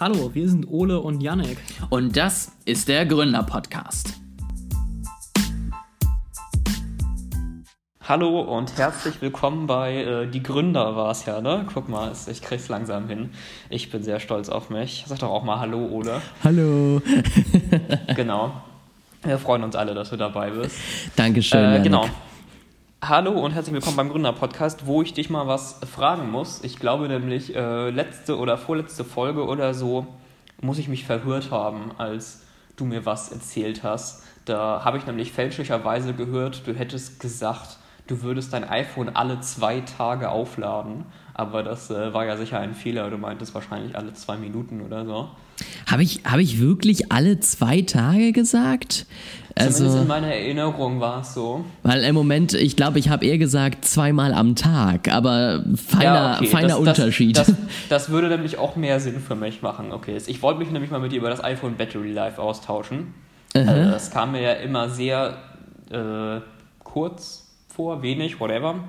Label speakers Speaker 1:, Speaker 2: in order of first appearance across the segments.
Speaker 1: Hallo, wir sind Ole und Janek.
Speaker 2: Und das ist der Gründer-Podcast.
Speaker 1: Hallo und herzlich willkommen bei äh, Die Gründer war es ja, ne? Guck mal, ich krieg's langsam hin. Ich bin sehr stolz auf mich. Sag doch auch mal Hallo, Ole.
Speaker 2: Hallo.
Speaker 1: genau. Wir freuen uns alle, dass du dabei bist.
Speaker 2: Dankeschön.
Speaker 1: Äh, genau. Hallo und herzlich willkommen beim Gründer-Podcast, wo ich dich mal was fragen muss. Ich glaube nämlich, äh, letzte oder vorletzte Folge oder so muss ich mich verhört haben, als du mir was erzählt hast. Da habe ich nämlich fälschlicherweise gehört, du hättest gesagt, du würdest dein iPhone alle zwei Tage aufladen. Aber das äh, war ja sicher ein Fehler. Du meintest wahrscheinlich alle zwei Minuten oder so.
Speaker 2: Habe ich, hab ich wirklich alle zwei Tage gesagt?
Speaker 1: Also, Zumindest in meiner Erinnerung war es so.
Speaker 2: Weil im Moment, ich glaube, ich habe eher gesagt zweimal am Tag, aber feiner, ja, okay. feiner das, Unterschied.
Speaker 1: Das, das, das, würde nämlich auch mehr Sinn für mich machen. Okay, ich wollte mich nämlich mal mit dir über das iPhone Battery Life austauschen. Also das kam mir ja immer sehr äh, kurz vor, wenig, whatever.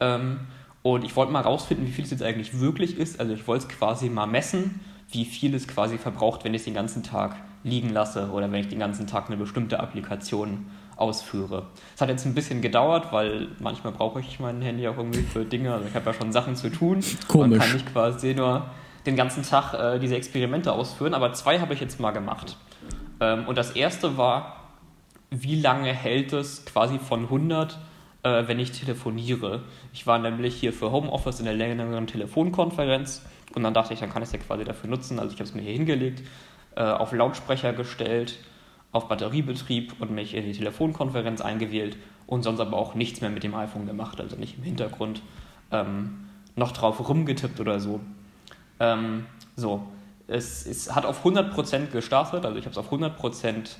Speaker 1: Ähm, und ich wollte mal rausfinden, wie viel es jetzt eigentlich wirklich ist. Also ich wollte es quasi mal messen, wie viel es quasi verbraucht, wenn ich es den ganzen Tag liegen lasse oder wenn ich den ganzen Tag eine bestimmte Applikation ausführe. Es hat jetzt ein bisschen gedauert, weil manchmal brauche ich mein Handy auch irgendwie für Dinge. Also ich habe ja schon Sachen zu tun.
Speaker 2: Komisch.
Speaker 1: Man kann nicht quasi nur den ganzen Tag äh, diese Experimente ausführen, aber zwei habe ich jetzt mal gemacht. Ähm, und das erste war, wie lange hält es quasi von 100 äh, wenn ich telefoniere. Ich war nämlich hier für Homeoffice in der längeren Telefonkonferenz und dann dachte ich, dann kann ich es ja quasi dafür nutzen. Also ich habe es mir hier hingelegt, äh, auf Lautsprecher gestellt, auf Batteriebetrieb und mich in die Telefonkonferenz eingewählt und sonst aber auch nichts mehr mit dem iPhone gemacht, also nicht im Hintergrund ähm, noch drauf rumgetippt oder so. Ähm, so, es, es, hat auf 100% gestartet, also ich habe es auf 100%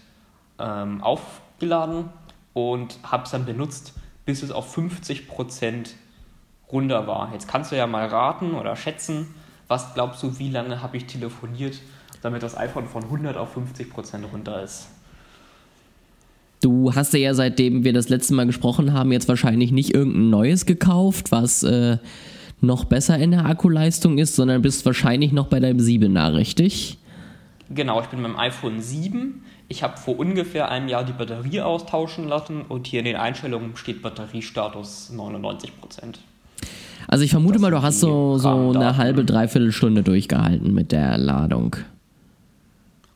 Speaker 1: ähm, aufgeladen und habe es dann benutzt bis es auf 50% runter war. Jetzt kannst du ja mal raten oder schätzen, was glaubst du, wie lange habe ich telefoniert, damit das iPhone von 100 auf 50% runter ist?
Speaker 2: Du hast ja seitdem wir das letzte Mal gesprochen haben, jetzt wahrscheinlich nicht irgendein neues gekauft, was äh, noch besser in der Akkuleistung ist, sondern bist wahrscheinlich noch bei deinem 7er, richtig?
Speaker 1: Genau, ich bin beim iPhone 7. Ich habe vor ungefähr einem Jahr die Batterie austauschen lassen und hier in den Einstellungen steht Batteriestatus 99
Speaker 2: Also ich vermute mal, du hast so, so eine halbe, dreiviertel Stunde durchgehalten mit der Ladung.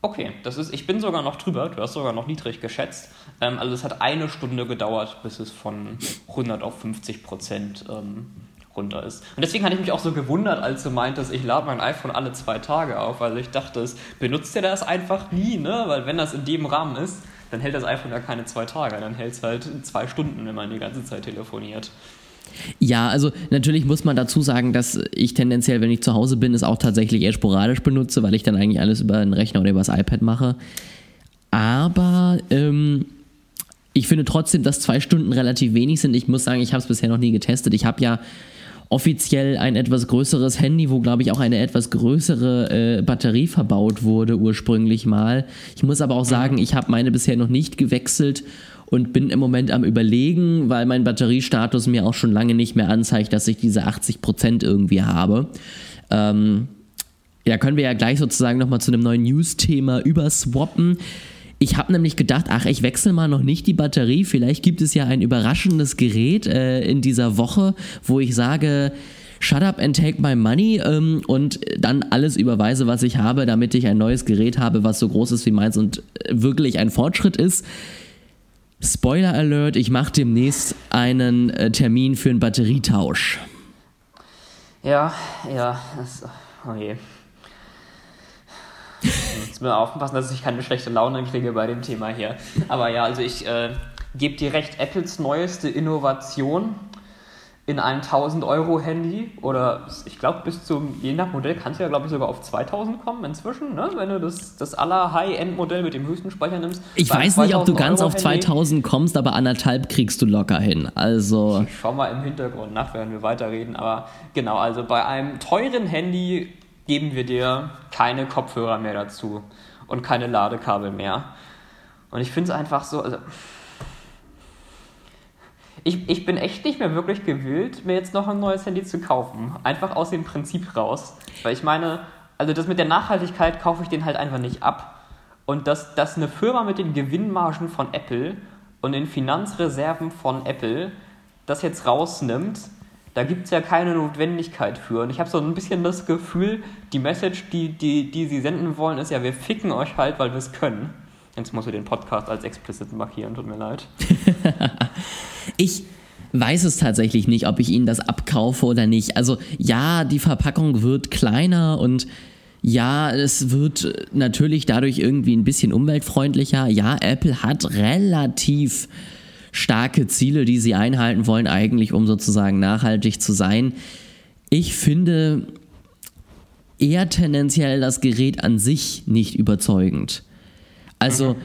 Speaker 1: Okay, das ist, ich bin sogar noch drüber, du hast sogar noch niedrig geschätzt. Ähm, also es hat eine Stunde gedauert, bis es von 100 auf 50 Prozent ähm, runter ist. Und deswegen hatte ich mich auch so gewundert, als du meintest, ich lade mein iPhone alle zwei Tage auf, weil ich dachte, es benutzt ihr das einfach nie, ne? Weil wenn das in dem Rahmen ist, dann hält das iPhone ja keine zwei Tage, dann hält es halt zwei Stunden, wenn man die ganze Zeit telefoniert.
Speaker 2: Ja, also natürlich muss man dazu sagen, dass ich tendenziell, wenn ich zu Hause bin, es auch tatsächlich eher sporadisch benutze, weil ich dann eigentlich alles über den Rechner oder über das iPad mache. Aber ähm, ich finde trotzdem, dass zwei Stunden relativ wenig sind. Ich muss sagen, ich habe es bisher noch nie getestet. Ich habe ja offiziell ein etwas größeres Handy, wo, glaube ich, auch eine etwas größere äh, Batterie verbaut wurde ursprünglich mal. Ich muss aber auch sagen, ich habe meine bisher noch nicht gewechselt und bin im Moment am Überlegen, weil mein Batteriestatus mir auch schon lange nicht mehr anzeigt, dass ich diese 80% irgendwie habe. Ähm, ja, können wir ja gleich sozusagen nochmal zu einem neuen News-Thema überswappen. Ich habe nämlich gedacht, ach, ich wechsle mal noch nicht die Batterie. Vielleicht gibt es ja ein überraschendes Gerät äh, in dieser Woche, wo ich sage, shut up and take my money ähm, und dann alles überweise, was ich habe, damit ich ein neues Gerät habe, was so groß ist wie meins und äh, wirklich ein Fortschritt ist. Spoiler Alert, ich mache demnächst einen äh, Termin für einen Batterietausch.
Speaker 1: Ja, ja, das, oh je. Jetzt wir aufpassen, dass ich keine schlechte Laune kriege bei dem Thema hier. Aber ja, also ich äh, gebe dir recht, Apples neueste Innovation in ein 1000 Euro Handy oder ich glaube bis zum, je nach Modell kannst du ja glaube ich sogar auf 2000 kommen inzwischen, ne? wenn du das, das aller High-End-Modell mit dem höchsten Speicher nimmst.
Speaker 2: Ich weiß nicht, ob du ganz auf 2000 kommst, aber anderthalb kriegst du locker hin. Also
Speaker 1: ich schau mal im Hintergrund nach, während wir weiterreden, aber genau, also bei einem teuren Handy geben wir dir keine Kopfhörer mehr dazu und keine Ladekabel mehr. Und ich finde es einfach so, also ich, ich bin echt nicht mehr wirklich gewillt, mir jetzt noch ein neues Handy zu kaufen. Einfach aus dem Prinzip raus. Weil ich meine, also das mit der Nachhaltigkeit kaufe ich den halt einfach nicht ab. Und dass, dass eine Firma mit den Gewinnmargen von Apple und den Finanzreserven von Apple das jetzt rausnimmt, da gibt es ja keine Notwendigkeit für. Und ich habe so ein bisschen das Gefühl, die Message, die, die, die sie senden wollen, ist ja, wir ficken euch halt, weil wir es können. Jetzt musst du den Podcast als explicit markieren, tut mir leid.
Speaker 2: ich weiß es tatsächlich nicht, ob ich ihnen das abkaufe oder nicht. Also ja, die Verpackung wird kleiner und ja, es wird natürlich dadurch irgendwie ein bisschen umweltfreundlicher. Ja, Apple hat relativ starke Ziele, die sie einhalten wollen, eigentlich um sozusagen nachhaltig zu sein. Ich finde eher tendenziell das Gerät an sich nicht überzeugend. Also mhm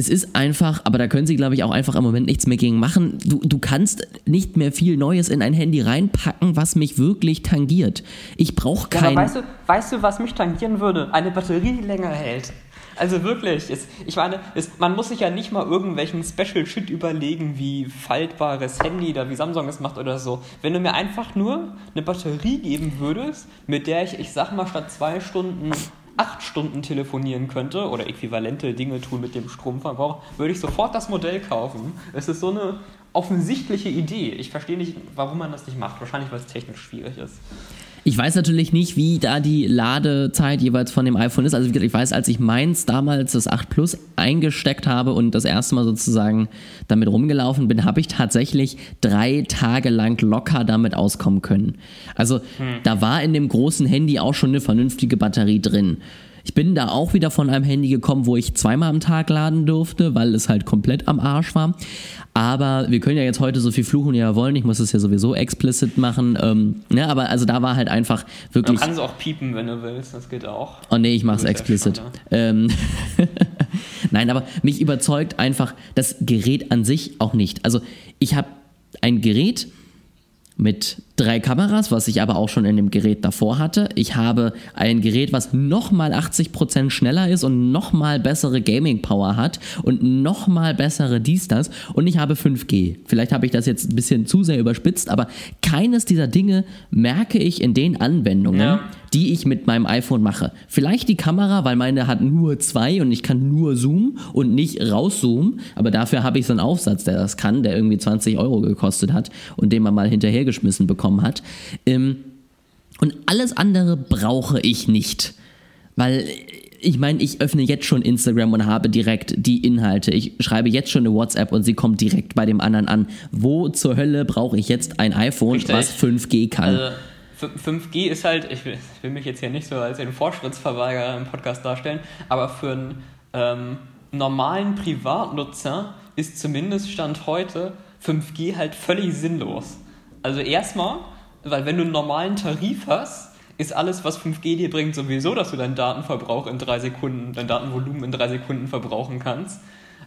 Speaker 2: es ist einfach, aber da können sie, glaube ich, auch einfach im Moment nichts mehr gegen machen. Du, du kannst nicht mehr viel Neues in ein Handy reinpacken, was mich wirklich tangiert. Ich brauche kein.
Speaker 1: Ja, weißt du, weißt du, was mich tangieren würde? Eine Batterie, die länger hält. Also wirklich, es, ich meine, es, man muss sich ja nicht mal irgendwelchen Special Shit überlegen, wie faltbares Handy oder wie Samsung es macht oder so. Wenn du mir einfach nur eine Batterie geben würdest, mit der ich, ich sag mal, statt zwei Stunden acht Stunden telefonieren könnte oder äquivalente Dinge tun mit dem Stromverbrauch, würde ich sofort das Modell kaufen. Es ist so eine offensichtliche Idee. Ich verstehe nicht, warum man das nicht macht. Wahrscheinlich, weil es technisch schwierig ist.
Speaker 2: Ich weiß natürlich nicht, wie da die Ladezeit jeweils von dem iPhone ist. Also ich weiß, als ich meins damals das 8 Plus eingesteckt habe und das erste Mal sozusagen damit rumgelaufen bin, habe ich tatsächlich drei Tage lang locker damit auskommen können. Also hm. da war in dem großen Handy auch schon eine vernünftige Batterie drin. Ich bin da auch wieder von einem Handy gekommen, wo ich zweimal am Tag laden durfte, weil es halt komplett am Arsch war. Aber wir können ja jetzt heute so viel fluchen, wie wir wollen. Ich muss es ja sowieso explicit machen. Ähm, ne, aber also da war halt einfach wirklich.
Speaker 1: Du kannst auch piepen, wenn du willst. Das geht auch.
Speaker 2: Oh nee, ich mach's explicit. Ähm Nein, aber mich überzeugt einfach das Gerät an sich auch nicht. Also ich habe ein Gerät, mit drei Kameras, was ich aber auch schon in dem Gerät davor hatte. Ich habe ein Gerät, was nochmal 80% schneller ist und nochmal bessere Gaming-Power hat und nochmal bessere dies, das. Und ich habe 5G. Vielleicht habe ich das jetzt ein bisschen zu sehr überspitzt, aber keines dieser Dinge merke ich in den Anwendungen, ja die ich mit meinem iPhone mache. Vielleicht die Kamera, weil meine hat nur zwei und ich kann nur zoomen und nicht rauszoomen. Aber dafür habe ich so einen Aufsatz, der das kann, der irgendwie 20 Euro gekostet hat und den man mal hinterhergeschmissen bekommen hat. Ähm, und alles andere brauche ich nicht. Weil ich meine, ich öffne jetzt schon Instagram und habe direkt die Inhalte. Ich schreibe jetzt schon eine WhatsApp und sie kommt direkt bei dem anderen an. Wo zur Hölle brauche ich jetzt ein iPhone, Richtig. was 5G kann? Also
Speaker 1: 5G ist halt, ich will, ich will, mich jetzt hier nicht so als den Fortschrittsverweigerer im Podcast darstellen, aber für einen ähm, normalen Privatnutzer ist zumindest Stand heute 5G halt völlig sinnlos. Also erstmal, weil wenn du einen normalen Tarif hast, ist alles, was 5G dir bringt, sowieso, dass du deinen Datenverbrauch in drei Sekunden, dein Datenvolumen in drei Sekunden verbrauchen kannst.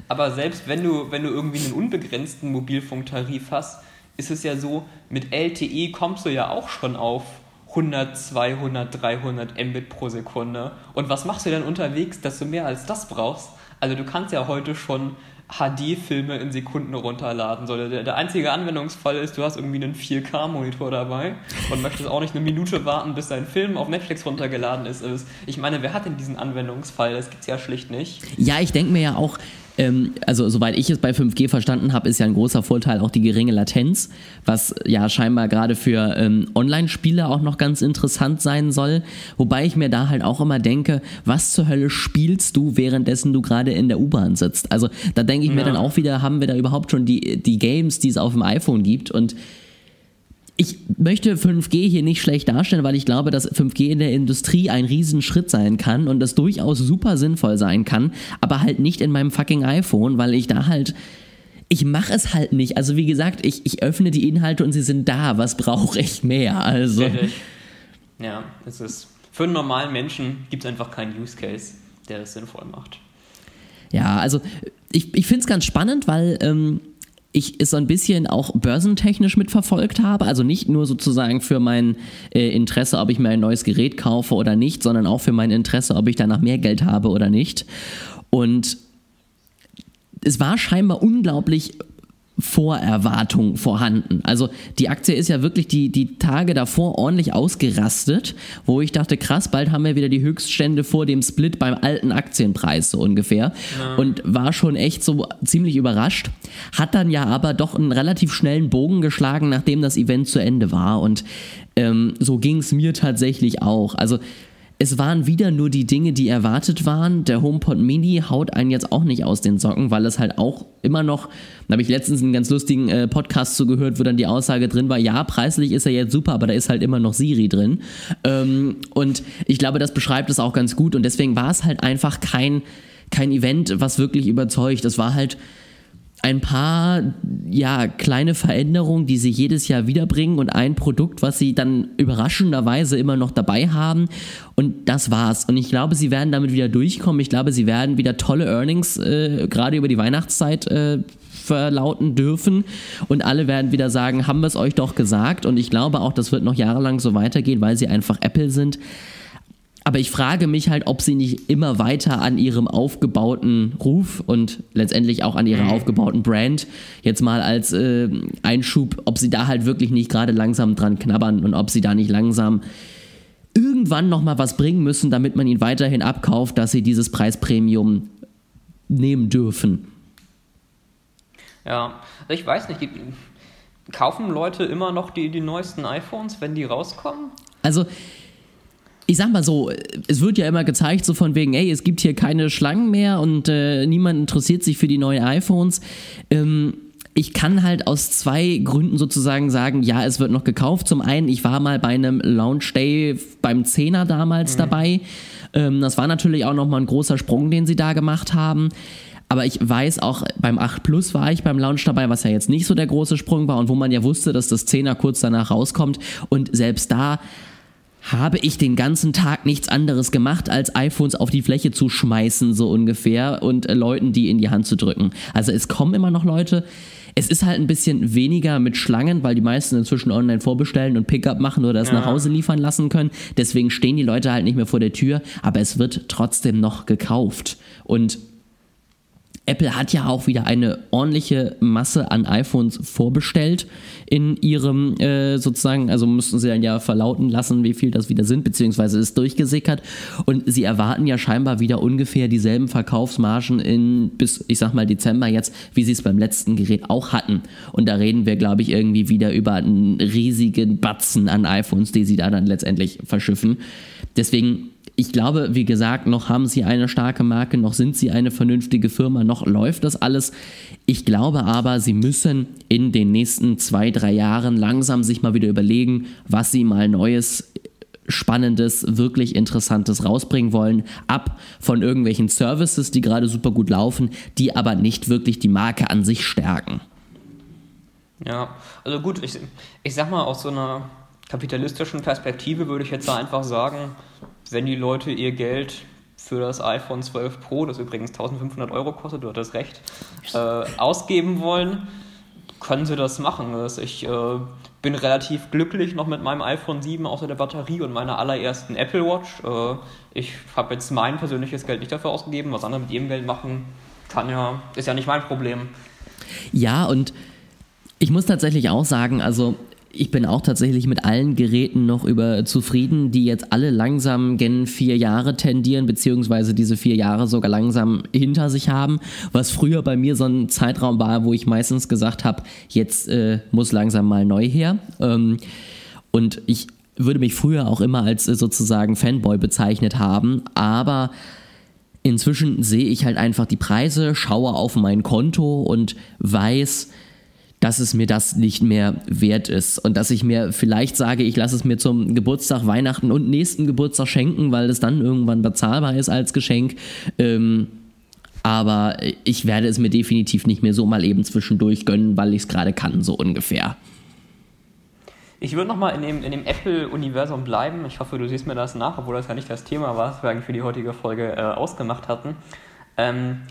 Speaker 1: Aber selbst wenn du, wenn du irgendwie einen unbegrenzten Mobilfunktarif hast, ist es ja so, mit LTE kommst du ja auch schon auf 100, 200, 300 Mbit pro Sekunde. Und was machst du denn unterwegs, dass du mehr als das brauchst? Also du kannst ja heute schon HD-Filme in Sekunden runterladen. So, der, der einzige Anwendungsfall ist, du hast irgendwie einen 4K-Monitor dabei und möchtest auch nicht eine Minute warten, bis dein Film auf Netflix runtergeladen ist. Ich meine, wer hat denn diesen Anwendungsfall? Das gibt es ja schlicht nicht.
Speaker 2: Ja, ich denke mir ja auch, ähm, also soweit ich es bei 5G verstanden habe, ist ja ein großer Vorteil auch die geringe Latenz, was ja scheinbar gerade für ähm, Online-Spiele auch noch ganz interessant sein soll. Wobei ich mir da halt auch immer denke, was zur Hölle spielst du, währenddessen du gerade in der U-Bahn sitzt? Also da denke ich ja. mir dann auch wieder, haben wir da überhaupt schon die, die Games, die es auf dem iPhone gibt und ich möchte 5G hier nicht schlecht darstellen, weil ich glaube, dass 5G in der Industrie ein Riesenschritt sein kann und das durchaus super sinnvoll sein kann, aber halt nicht in meinem fucking iPhone, weil ich da halt ich mache es halt nicht. Also wie gesagt, ich, ich öffne die Inhalte und sie sind da. Was brauche ich mehr? Also
Speaker 1: ja, es ist für einen normalen Menschen gibt es einfach keinen Use Case, der das sinnvoll macht.
Speaker 2: Ja, also ich, ich finde es ganz spannend, weil ähm, ich es so ein bisschen auch börsentechnisch mitverfolgt habe. Also nicht nur sozusagen für mein äh, Interesse, ob ich mir ein neues Gerät kaufe oder nicht, sondern auch für mein Interesse, ob ich danach mehr Geld habe oder nicht. Und es war scheinbar unglaublich Vorerwartung vorhanden. Also die Aktie ist ja wirklich die, die Tage davor ordentlich ausgerastet, wo ich dachte, krass, bald haben wir wieder die Höchststände vor dem Split beim alten Aktienpreis so ungefähr. Ja. Und war schon echt so ziemlich überrascht. Hat dann ja aber doch einen relativ schnellen Bogen geschlagen, nachdem das Event zu Ende war. Und ähm, so ging es mir tatsächlich auch. Also es waren wieder nur die Dinge, die erwartet waren. Der HomePod Mini haut einen jetzt auch nicht aus den Socken, weil es halt auch immer noch, da habe ich letztens einen ganz lustigen äh, Podcast zugehört, wo dann die Aussage drin war, ja, preislich ist er jetzt super, aber da ist halt immer noch Siri drin. Ähm, und ich glaube, das beschreibt es auch ganz gut und deswegen war es halt einfach kein, kein Event, was wirklich überzeugt. Es war halt ein paar ja, kleine Veränderungen, die sie jedes Jahr wiederbringen und ein Produkt, was sie dann überraschenderweise immer noch dabei haben. Und das war's. Und ich glaube, sie werden damit wieder durchkommen. Ich glaube, sie werden wieder tolle Earnings äh, gerade über die Weihnachtszeit äh, verlauten dürfen. Und alle werden wieder sagen, haben wir es euch doch gesagt. Und ich glaube auch, das wird noch jahrelang so weitergehen, weil sie einfach Apple sind. Aber ich frage mich halt, ob sie nicht immer weiter an ihrem aufgebauten Ruf und letztendlich auch an ihrer mhm. aufgebauten Brand jetzt mal als äh, Einschub, ob sie da halt wirklich nicht gerade langsam dran knabbern und ob sie da nicht langsam irgendwann nochmal was bringen müssen, damit man ihn weiterhin abkauft, dass sie dieses Preispremium nehmen dürfen.
Speaker 1: Ja, ich weiß nicht, kaufen Leute immer noch die, die neuesten iPhones, wenn die rauskommen?
Speaker 2: Also ich sag mal so, es wird ja immer gezeigt, so von wegen, ey, es gibt hier keine Schlangen mehr und äh, niemand interessiert sich für die neuen iPhones. Ähm, ich kann halt aus zwei Gründen sozusagen sagen, ja, es wird noch gekauft. Zum einen, ich war mal bei einem Launch Day beim Zehner damals mhm. dabei. Ähm, das war natürlich auch nochmal ein großer Sprung, den sie da gemacht haben. Aber ich weiß auch, beim 8 Plus war ich beim Launch dabei, was ja jetzt nicht so der große Sprung war und wo man ja wusste, dass das 10er kurz danach rauskommt. Und selbst da habe ich den ganzen Tag nichts anderes gemacht, als iPhones auf die Fläche zu schmeißen, so ungefähr, und äh, Leuten die in die Hand zu drücken. Also es kommen immer noch Leute. Es ist halt ein bisschen weniger mit Schlangen, weil die meisten inzwischen online vorbestellen und Pickup machen oder es ja. nach Hause liefern lassen können. Deswegen stehen die Leute halt nicht mehr vor der Tür, aber es wird trotzdem noch gekauft. Und Apple hat ja auch wieder eine ordentliche Masse an iPhones vorbestellt in ihrem äh, sozusagen, also mussten sie dann ja verlauten lassen, wie viel das wieder sind, beziehungsweise ist durchgesickert. Und sie erwarten ja scheinbar wieder ungefähr dieselben Verkaufsmargen in bis, ich sag mal, Dezember jetzt, wie sie es beim letzten Gerät auch hatten. Und da reden wir, glaube ich, irgendwie wieder über einen riesigen Batzen an iPhones, die sie da dann letztendlich verschiffen. Deswegen ich glaube, wie gesagt, noch haben sie eine starke Marke, noch sind sie eine vernünftige Firma, noch läuft das alles. Ich glaube aber, sie müssen in den nächsten zwei, drei Jahren langsam sich mal wieder überlegen, was sie mal Neues Spannendes, wirklich Interessantes rausbringen wollen, ab von irgendwelchen Services, die gerade super gut laufen, die aber nicht wirklich die Marke an sich stärken.
Speaker 1: Ja, also gut, ich, ich sag mal, aus so einer kapitalistischen Perspektive würde ich jetzt einfach sagen, wenn die Leute ihr Geld für das iPhone 12 Pro, das übrigens 1500 Euro kostet, du hattest recht, äh, ausgeben wollen, können sie das machen. Also ich äh, bin relativ glücklich noch mit meinem iPhone 7 außer der Batterie und meiner allerersten Apple Watch. Äh, ich habe jetzt mein persönliches Geld nicht dafür ausgegeben. Was andere mit ihrem Geld machen, kann ja, ist ja nicht mein Problem.
Speaker 2: Ja, und ich muss tatsächlich auch sagen, also ich bin auch tatsächlich mit allen Geräten noch über zufrieden, die jetzt alle langsam gen vier Jahre tendieren, beziehungsweise diese vier Jahre sogar langsam hinter sich haben. Was früher bei mir so ein Zeitraum war, wo ich meistens gesagt habe, jetzt äh, muss langsam mal neu her. Ähm, und ich würde mich früher auch immer als äh, sozusagen Fanboy bezeichnet haben, aber inzwischen sehe ich halt einfach die Preise, schaue auf mein Konto und weiß, dass es mir das nicht mehr wert ist und dass ich mir vielleicht sage, ich lasse es mir zum Geburtstag, Weihnachten und nächsten Geburtstag schenken, weil es dann irgendwann bezahlbar ist als Geschenk. Ähm, aber ich werde es mir definitiv nicht mehr so mal eben zwischendurch gönnen, weil ich es gerade kann, so ungefähr.
Speaker 1: Ich würde nochmal in dem, in dem Apple-Universum bleiben. Ich hoffe, du siehst mir das nach, obwohl das ja nicht das Thema war, was wir eigentlich für die heutige Folge äh, ausgemacht hatten. Ähm,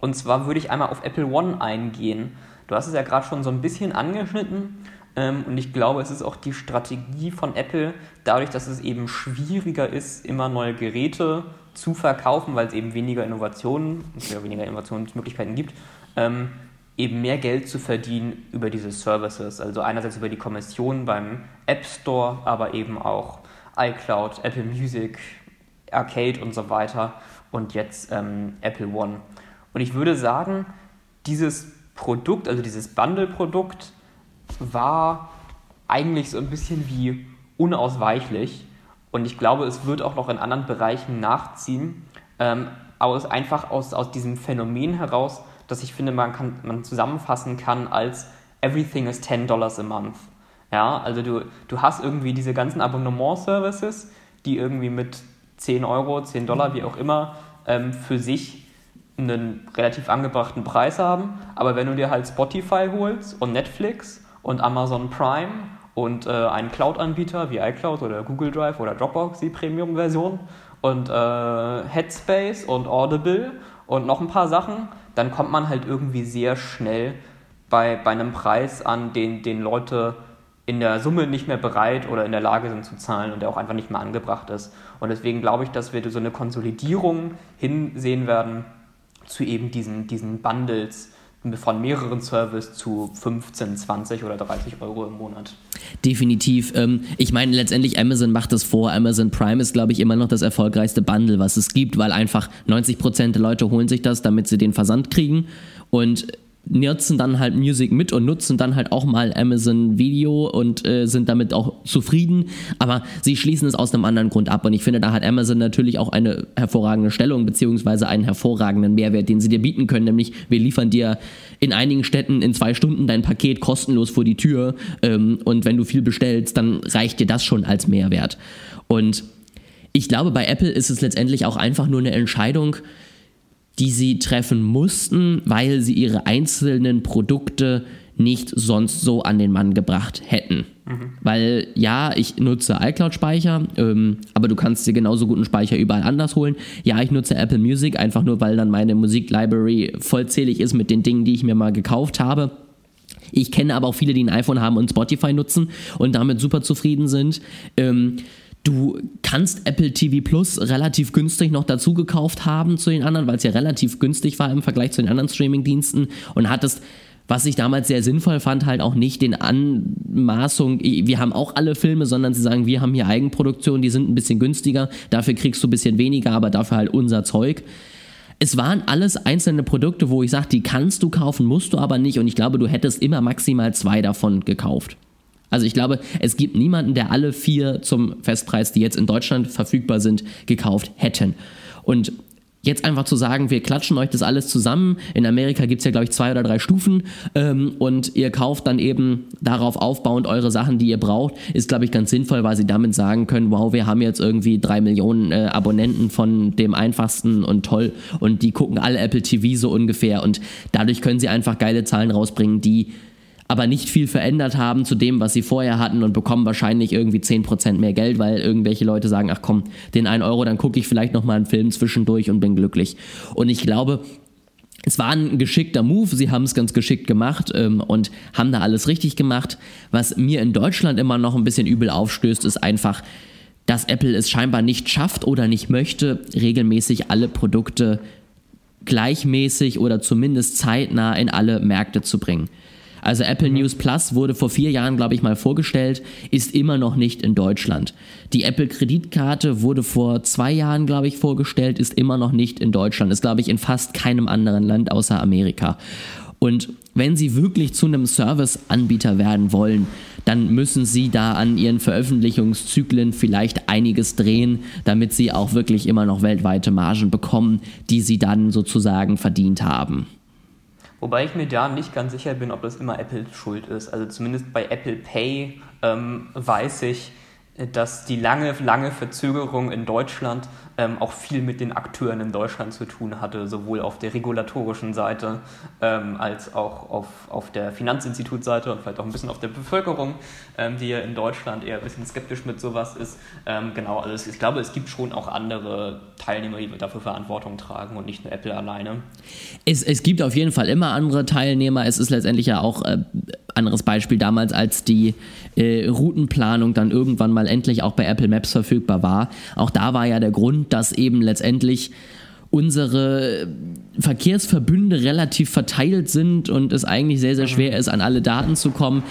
Speaker 1: und zwar würde ich einmal auf Apple One eingehen. Du hast es ja gerade schon so ein bisschen angeschnitten ähm, und ich glaube, es ist auch die Strategie von Apple, dadurch, dass es eben schwieriger ist, immer neue Geräte zu verkaufen, weil es eben weniger Innovationen, weniger Innovationsmöglichkeiten gibt, ähm, eben mehr Geld zu verdienen über diese Services. Also einerseits über die Kommission beim App Store, aber eben auch iCloud, Apple Music, Arcade und so weiter und jetzt ähm, Apple One. Und ich würde sagen, dieses Produkt, also dieses Bundle-Produkt, war eigentlich so ein bisschen wie unausweichlich. Und ich glaube, es wird auch noch in anderen Bereichen nachziehen, ähm, aus, einfach aus, aus diesem Phänomen heraus, dass ich finde, man, kann, man zusammenfassen kann als Everything is 10 Dollars a month. Ja, also du, du hast irgendwie diese ganzen Abonnement-Services, die irgendwie mit 10 Euro, 10 Dollar, wie auch immer, ähm, für sich einen relativ angebrachten Preis haben. Aber wenn du dir halt Spotify holst und Netflix und Amazon Prime und äh, einen Cloud-Anbieter wie iCloud oder Google Drive oder Dropbox, die Premium-Version, und äh, Headspace und Audible und noch ein paar Sachen, dann kommt man halt irgendwie sehr schnell bei, bei einem Preis an, den, den Leute in der Summe nicht mehr bereit oder in der Lage sind zu zahlen und der auch einfach nicht mehr angebracht ist. Und deswegen glaube ich, dass wir so eine Konsolidierung hinsehen werden zu eben diesen, diesen Bundles von mehreren Services zu 15, 20 oder 30 Euro im Monat.
Speaker 2: Definitiv. Ähm, ich meine, letztendlich Amazon macht das vor. Amazon Prime ist, glaube ich, immer noch das erfolgreichste Bundle, was es gibt, weil einfach 90% der Leute holen sich das, damit sie den Versand kriegen. Und nutzen dann halt Music mit und nutzen dann halt auch mal Amazon Video und äh, sind damit auch zufrieden. Aber sie schließen es aus einem anderen Grund ab. Und ich finde, da hat Amazon natürlich auch eine hervorragende Stellung beziehungsweise einen hervorragenden Mehrwert, den sie dir bieten können. Nämlich, wir liefern dir in einigen Städten in zwei Stunden dein Paket kostenlos vor die Tür. Ähm, und wenn du viel bestellst, dann reicht dir das schon als Mehrwert. Und ich glaube, bei Apple ist es letztendlich auch einfach nur eine Entscheidung, die sie treffen mussten, weil sie ihre einzelnen Produkte nicht sonst so an den Mann gebracht hätten. Mhm. Weil ja, ich nutze iCloud-Speicher, ähm, aber du kannst dir genauso guten Speicher überall anders holen. Ja, ich nutze Apple Music, einfach nur weil dann meine Musiklibrary vollzählig ist mit den Dingen, die ich mir mal gekauft habe. Ich kenne aber auch viele, die ein iPhone haben und Spotify nutzen und damit super zufrieden sind. Ähm, Du kannst Apple TV Plus relativ günstig noch dazu gekauft haben zu den anderen, weil es ja relativ günstig war im Vergleich zu den anderen Streaming-Diensten und hattest was ich damals sehr sinnvoll fand, halt auch nicht den Anmaßung, wir haben auch alle Filme, sondern sie sagen, wir haben hier Eigenproduktionen, die sind ein bisschen günstiger, dafür kriegst du ein bisschen weniger, aber dafür halt unser Zeug. Es waren alles einzelne Produkte, wo ich sage, die kannst du kaufen, musst du aber nicht und ich glaube, du hättest immer maximal zwei davon gekauft. Also ich glaube, es gibt niemanden, der alle vier zum Festpreis, die jetzt in Deutschland verfügbar sind, gekauft hätten. Und jetzt einfach zu sagen, wir klatschen euch das alles zusammen. In Amerika gibt es ja, glaube ich, zwei oder drei Stufen ähm, und ihr kauft dann eben darauf aufbauend eure Sachen, die ihr braucht, ist, glaube ich, ganz sinnvoll, weil sie damit sagen können, wow, wir haben jetzt irgendwie drei Millionen äh, Abonnenten von dem einfachsten und toll und die gucken alle Apple TV so ungefähr und dadurch können sie einfach geile Zahlen rausbringen, die aber nicht viel verändert haben zu dem, was sie vorher hatten und bekommen wahrscheinlich irgendwie 10% mehr Geld, weil irgendwelche Leute sagen, ach komm, den 1 Euro, dann gucke ich vielleicht nochmal einen Film zwischendurch und bin glücklich. Und ich glaube, es war ein geschickter Move, sie haben es ganz geschickt gemacht ähm, und haben da alles richtig gemacht. Was mir in Deutschland immer noch ein bisschen übel aufstößt, ist einfach, dass Apple es scheinbar nicht schafft oder nicht möchte, regelmäßig alle Produkte gleichmäßig oder zumindest zeitnah in alle Märkte zu bringen. Also Apple News Plus wurde vor vier Jahren, glaube ich, mal vorgestellt, ist immer noch nicht in Deutschland. Die Apple Kreditkarte wurde vor zwei Jahren, glaube ich, vorgestellt, ist immer noch nicht in Deutschland. Ist, glaube ich, in fast keinem anderen Land außer Amerika. Und wenn Sie wirklich zu einem Serviceanbieter werden wollen, dann müssen Sie da an Ihren Veröffentlichungszyklen vielleicht einiges drehen, damit Sie auch wirklich immer noch weltweite Margen bekommen, die Sie dann sozusagen verdient haben.
Speaker 1: Wobei ich mir da nicht ganz sicher bin, ob das immer Apples Schuld ist. Also zumindest bei Apple Pay ähm, weiß ich, dass die lange, lange Verzögerung in Deutschland ähm, auch viel mit den Akteuren in Deutschland zu tun hatte, sowohl auf der regulatorischen Seite ähm, als auch auf, auf der Finanzinstitutseite und vielleicht auch ein bisschen auf der Bevölkerung, ähm, die ja in Deutschland eher ein bisschen skeptisch mit sowas ist. Ähm, genau, also ich glaube, es gibt schon auch andere Teilnehmer, die dafür Verantwortung tragen und nicht nur Apple alleine.
Speaker 2: Es, es gibt auf jeden Fall immer andere Teilnehmer. Es ist letztendlich ja auch äh, anderes Beispiel damals, als die äh, Routenplanung dann irgendwann mal endlich auch bei Apple Maps verfügbar war. Auch da war ja der Grund, dass eben letztendlich unsere Verkehrsverbünde relativ verteilt sind und es eigentlich sehr, sehr
Speaker 1: Mhm.
Speaker 2: schwer ist, an alle Daten zu kommen.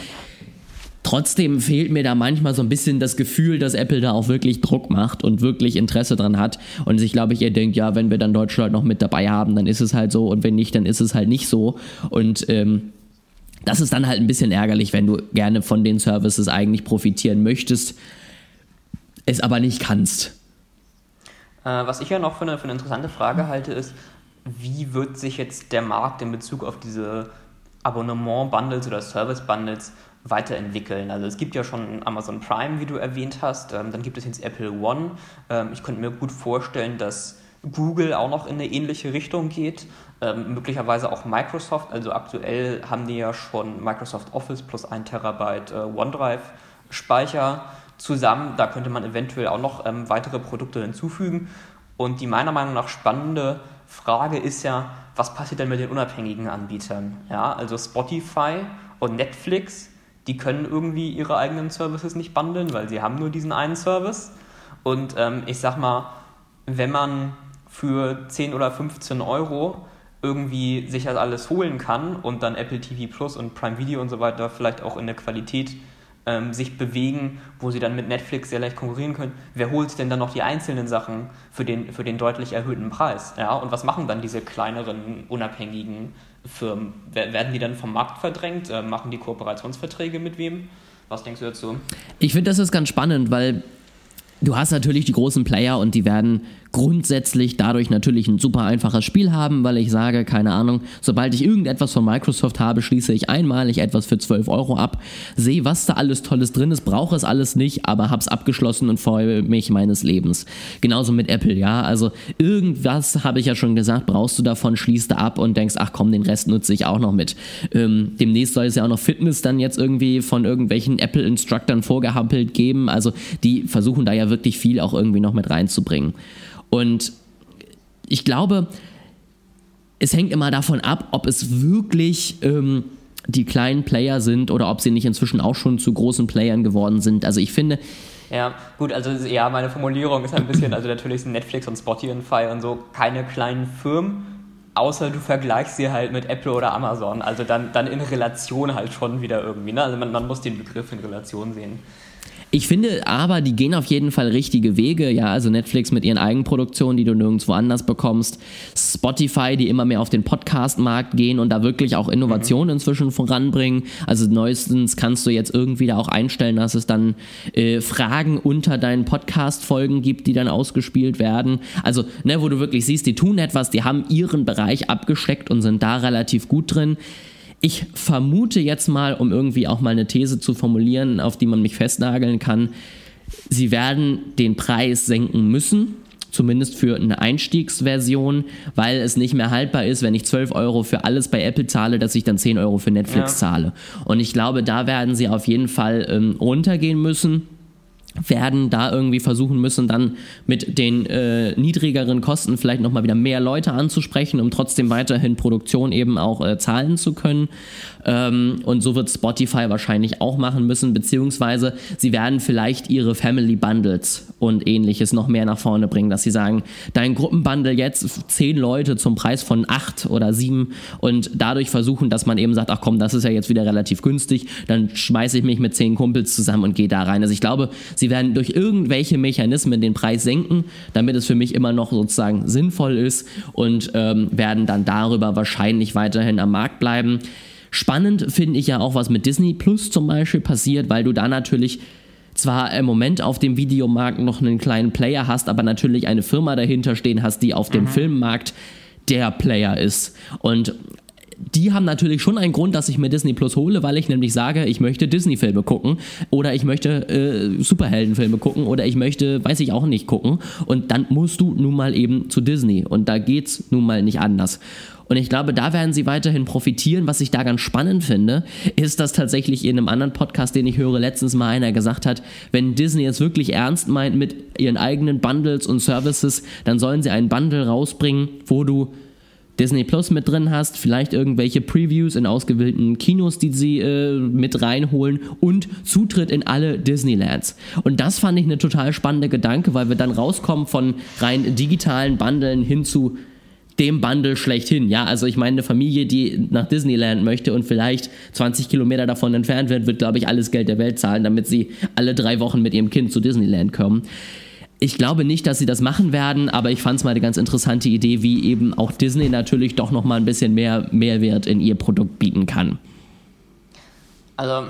Speaker 2: Trotzdem fehlt mir da manchmal so ein bisschen das Gefühl, dass Apple da auch wirklich Druck macht und wirklich Interesse dran hat. Und sich, glaube ich, ihr denkt, ja, wenn wir dann Deutschland noch mit dabei haben, dann ist es halt so. Und wenn nicht, dann ist es halt nicht so. Und ähm, das ist dann halt ein bisschen ärgerlich, wenn du gerne von den Services eigentlich profitieren möchtest, es aber nicht kannst.
Speaker 1: Äh, was ich ja noch für eine, für eine interessante Frage halte, ist, wie wird sich jetzt der Markt in Bezug auf diese Abonnement-Bundles oder Service-Bundles weiterentwickeln? Also es gibt ja schon Amazon Prime, wie du erwähnt hast, ähm, dann gibt es jetzt Apple One. Ähm, ich könnte mir gut vorstellen, dass Google auch noch in eine ähnliche Richtung geht, ähm, möglicherweise auch Microsoft. Also aktuell haben die ja schon Microsoft Office plus 1 Terabyte äh, OneDrive-Speicher zusammen. Da könnte man eventuell auch noch ähm, weitere Produkte hinzufügen. Und die meiner Meinung nach spannende Frage ist ja, was passiert denn mit den unabhängigen Anbietern? Ja, also Spotify und Netflix, die können irgendwie ihre eigenen Services nicht bundeln, weil sie haben nur diesen einen Service. Und ähm, ich sag mal, wenn man für 10 oder 15 Euro irgendwie sich das alles holen kann und dann Apple TV Plus und Prime Video und so weiter vielleicht auch in der Qualität ähm, sich bewegen, wo sie dann mit Netflix sehr leicht konkurrieren können, wer holt denn dann noch die einzelnen Sachen für den, für den deutlich erhöhten Preis? Ja? Und was machen dann diese kleineren, unabhängigen Firmen? Wer- Werden die dann vom Markt verdrängt? Äh, machen die Kooperationsverträge mit wem? Was denkst du dazu?
Speaker 2: Ich finde, das ist ganz spannend, weil du hast natürlich die großen Player und die werden grundsätzlich dadurch natürlich ein super einfaches Spiel haben, weil ich sage, keine Ahnung, sobald ich irgendetwas von Microsoft habe, schließe ich einmalig etwas für 12 Euro ab, sehe, was da alles Tolles drin ist, brauche es alles nicht, aber hab's abgeschlossen und freue mich meines Lebens. Genauso mit Apple, ja, also irgendwas, habe ich ja schon gesagt, brauchst du davon, schließt du ab und denkst, ach komm, den Rest nutze ich auch noch mit. Ähm, demnächst soll es ja auch noch Fitness dann jetzt irgendwie von irgendwelchen Apple-Instructern vorgehampelt geben, also die versuchen da ja wirklich viel auch irgendwie noch mit reinzubringen. Und ich glaube, es hängt immer davon ab, ob es wirklich ähm, die kleinen Player sind oder ob sie nicht inzwischen auch schon zu großen Playern geworden sind. Also ich finde,
Speaker 1: Ja, gut, also ja, meine Formulierung ist ein bisschen, also natürlich sind Netflix und Spotify und so keine kleinen Firmen, außer du vergleichst sie halt mit Apple oder Amazon, also dann, dann in Relation halt schon wieder irgendwie, ne? Also man, man muss den Begriff in Relation sehen.
Speaker 2: Ich finde aber, die gehen auf jeden Fall richtige Wege. Ja, also Netflix mit ihren Eigenproduktionen, die du nirgendwo anders bekommst. Spotify, die immer mehr auf den Podcast-Markt gehen und da wirklich auch Innovationen inzwischen voranbringen. Also neuestens kannst du jetzt irgendwie da auch einstellen, dass es dann äh, Fragen unter deinen Podcast-Folgen gibt, die dann ausgespielt werden. Also, ne, wo du wirklich siehst, die tun etwas, die haben ihren Bereich abgesteckt und sind da relativ gut drin. Ich vermute jetzt mal, um irgendwie auch mal eine These zu formulieren, auf die man mich festnageln kann, sie werden den Preis senken müssen, zumindest für eine Einstiegsversion, weil es nicht mehr haltbar ist, wenn ich 12 Euro für alles bei Apple zahle, dass ich dann 10 Euro für Netflix
Speaker 1: Ja.
Speaker 2: zahle. Und ich glaube, da werden sie auf jeden Fall ähm, runtergehen müssen werden da irgendwie versuchen müssen, dann mit den äh, niedrigeren Kosten vielleicht nochmal wieder mehr Leute anzusprechen, um trotzdem weiterhin Produktion eben auch äh, zahlen zu können. Ähm, und so wird Spotify wahrscheinlich auch machen müssen, beziehungsweise sie werden vielleicht ihre Family Bundles und ähnliches noch mehr nach vorne bringen, dass sie sagen, dein Gruppenbundle jetzt zehn Leute zum Preis von acht oder sieben und dadurch versuchen, dass man eben sagt, ach komm, das ist ja jetzt wieder relativ günstig, dann schmeiße ich mich mit zehn Kumpels zusammen und gehe da rein. Also ich glaube, sie werden durch irgendwelche Mechanismen den Preis senken, damit es für mich immer noch sozusagen sinnvoll ist und ähm, werden dann darüber wahrscheinlich weiterhin am Markt bleiben. Spannend finde ich ja auch, was mit Disney Plus zum Beispiel passiert, weil du da natürlich zwar im Moment auf dem Videomarkt noch einen kleinen Player hast, aber natürlich eine Firma dahinter stehen hast, die auf dem Filmmarkt der Player ist. Und die haben natürlich schon einen Grund, dass ich mir Disney Plus hole, weil ich nämlich sage, ich möchte Disney-Filme gucken oder ich möchte äh, Superheldenfilme gucken oder ich möchte, weiß ich auch nicht, gucken. Und dann musst du nun mal eben zu Disney. Und da geht's nun mal nicht anders. Und ich glaube, da werden sie weiterhin profitieren. Was ich da ganz spannend finde, ist, dass tatsächlich in einem anderen Podcast, den ich höre, letztens mal einer gesagt hat, wenn Disney jetzt wirklich ernst meint mit ihren eigenen Bundles und Services, dann sollen sie einen Bundle rausbringen, wo du Disney Plus mit drin hast, vielleicht irgendwelche Previews in ausgewählten Kinos, die sie äh, mit reinholen und Zutritt in alle Disneylands. Und das fand ich eine total spannende Gedanke, weil wir dann rauskommen von rein digitalen Bundeln hin zu dem Bundle schlechthin. Ja, also ich meine, eine Familie, die nach Disneyland möchte und vielleicht 20 Kilometer davon entfernt wird, wird, glaube ich, alles Geld der Welt zahlen, damit sie alle drei Wochen mit ihrem Kind zu Disneyland kommen. Ich glaube nicht, dass sie das machen werden, aber ich fand es mal eine ganz interessante Idee, wie eben auch Disney natürlich doch noch mal ein bisschen mehr Mehrwert in ihr Produkt bieten kann.
Speaker 1: Also,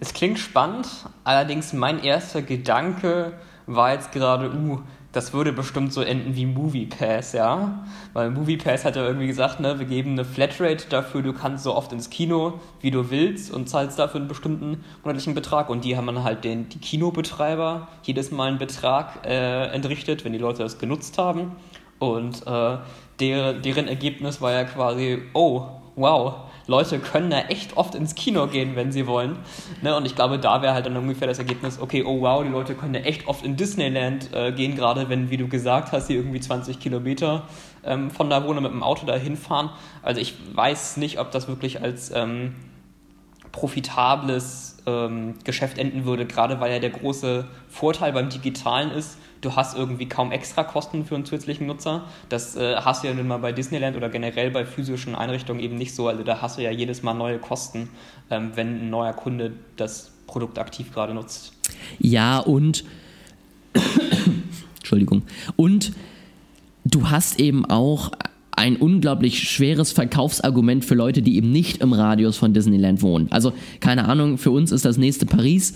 Speaker 1: es klingt spannend, allerdings mein erster Gedanke war jetzt gerade, uh, das würde bestimmt so enden wie Movie Pass, ja. Weil Movie Pass hat ja irgendwie gesagt, ne, wir geben eine Flatrate dafür, du kannst so oft ins Kino, wie du willst und zahlst dafür einen bestimmten monatlichen Betrag. Und die haben dann halt den, die Kinobetreiber jedes Mal einen Betrag äh, entrichtet, wenn die Leute das genutzt haben. Und äh, der, deren Ergebnis war ja quasi, oh, wow, Leute können da echt oft ins Kino gehen, wenn sie wollen. Ne? Und ich glaube, da wäre halt dann ungefähr das Ergebnis, okay, oh wow, die Leute können da echt oft in Disneyland äh, gehen, gerade wenn, wie du gesagt hast, sie irgendwie 20 Kilometer ähm, von da wohnen mit dem Auto dahin fahren. Also ich weiß nicht, ob das wirklich als ähm, profitables ähm, Geschäft enden würde, gerade weil ja der große Vorteil beim Digitalen ist, du hast irgendwie kaum Extrakosten für einen zusätzlichen Nutzer. Das äh, hast du ja nun mal bei Disneyland oder generell bei physischen Einrichtungen eben nicht so. Also da hast du ja jedes Mal neue Kosten, ähm, wenn ein neuer Kunde das Produkt aktiv gerade nutzt.
Speaker 2: Ja, und Entschuldigung. Und du hast eben auch ein unglaublich schweres Verkaufsargument für Leute, die eben nicht im Radius von Disneyland wohnen. Also keine Ahnung, für uns ist das nächste Paris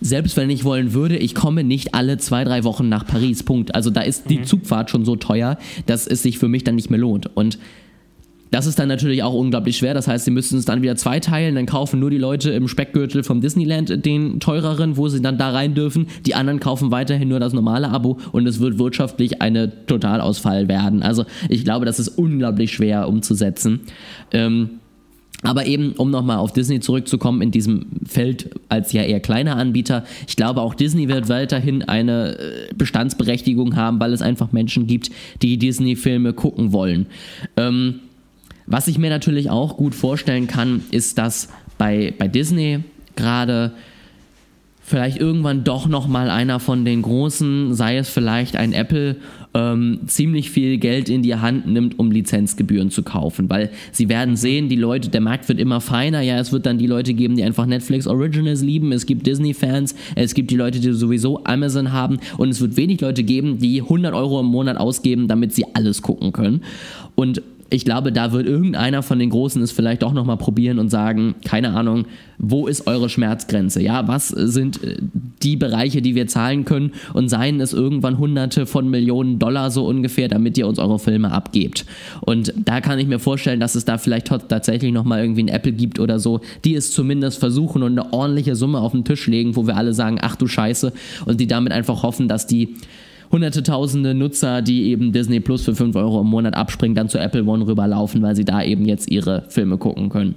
Speaker 2: selbst wenn ich wollen würde, ich komme nicht alle zwei, drei Wochen nach Paris. Punkt. Also da ist die mhm. Zugfahrt schon so teuer, dass es sich für mich dann nicht mehr lohnt. Und das ist dann natürlich auch unglaublich schwer. Das heißt, sie müssen es dann wieder zweiteilen. Dann kaufen nur die Leute im Speckgürtel vom Disneyland den teureren, wo sie dann da rein dürfen. Die anderen kaufen weiterhin nur das normale Abo und es wird wirtschaftlich eine Totalausfall werden. Also ich glaube, das ist unglaublich schwer umzusetzen. Ähm, aber eben, um nochmal auf Disney zurückzukommen, in diesem Feld als ja eher kleiner Anbieter, ich glaube auch Disney wird weiterhin eine äh, Bestandsberechtigung haben, weil es einfach Menschen gibt, die Disney-Filme gucken wollen. Ähm, was ich mir natürlich auch gut vorstellen kann, ist, dass bei, bei Disney gerade vielleicht irgendwann doch noch mal einer von den großen, sei es vielleicht ein Apple, ähm, ziemlich viel Geld in die Hand nimmt, um Lizenzgebühren zu kaufen, weil sie werden sehen, die Leute, der Markt wird immer feiner. Ja, es wird dann die Leute geben, die einfach Netflix Originals lieben. Es gibt Disney-Fans, es gibt die Leute, die sowieso Amazon haben und es wird wenig Leute geben, die 100 Euro im Monat ausgeben, damit sie alles gucken können. Und ich glaube, da wird irgendeiner von den Großen es vielleicht doch nochmal probieren und sagen, keine Ahnung, wo ist eure Schmerzgrenze? Ja, was sind äh, die Bereiche, die wir zahlen können und seien es irgendwann hunderte von Millionen Dollar so ungefähr, damit ihr uns eure Filme abgebt. Und da kann ich mir vorstellen, dass es da vielleicht tatsächlich nochmal irgendwie ein Apple gibt oder so, die es zumindest versuchen und eine ordentliche Summe auf den Tisch legen, wo wir alle sagen, ach du Scheiße, und die damit einfach hoffen, dass die hunderte tausende Nutzer, die eben Disney Plus für 5 Euro im Monat abspringen, dann zu Apple One rüberlaufen, weil sie da eben jetzt ihre Filme gucken können.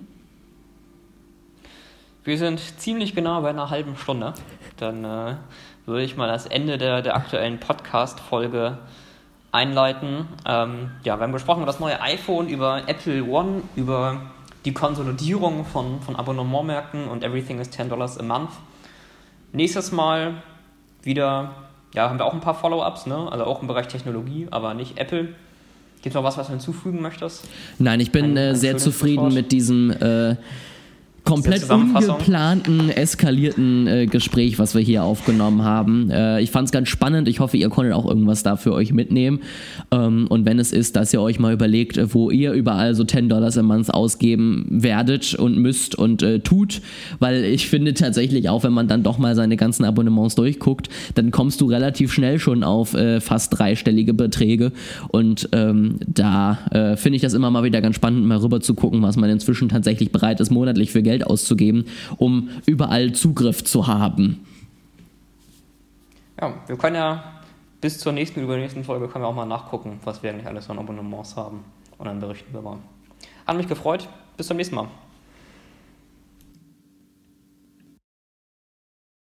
Speaker 1: Wir sind ziemlich genau bei einer halben Stunde. Dann äh, würde ich mal das Ende der, der aktuellen Podcast-Folge einleiten. Ähm, ja, wir haben gesprochen über das neue iPhone, über Apple One, über die Konsolidierung von, von Abonnementmärkten und Everything is $10 a month. Nächstes Mal wieder ja, haben wir auch ein paar Follow-ups, ne? also auch im Bereich Technologie, aber nicht Apple. Gibt es noch was, was du hinzufügen möchtest?
Speaker 2: Nein, ich bin ein, ein äh, sehr zufrieden mit diesem äh, komplett ungeplanten, eskalierten äh, Gespräch, was wir hier aufgenommen haben. Äh, ich fand es ganz spannend. Ich hoffe, ihr konntet auch irgendwas da für euch mitnehmen. Ähm, und wenn es ist, dass ihr euch mal überlegt, wo ihr überall so 10 Dollars im Monat ausgeben werdet und müsst und äh, tut, weil ich finde tatsächlich auch, wenn man dann doch mal seine ganzen Abonnements durchguckt, dann kommst du relativ schnell schon auf äh, fast dreistellige Beträge. Und ähm, da äh, finde ich das immer mal wieder ganz spannend, mal rüber zu gucken, was man inzwischen tatsächlich bereit ist, monatlich für Geld Geld auszugeben, um überall Zugriff zu haben.
Speaker 1: Ja, wir können ja bis zur nächsten, übernächsten Folge können wir auch mal nachgucken, was wir eigentlich alles an Abonnements haben und dann berichten wir mal. Hat mich gefreut. Bis zum nächsten Mal.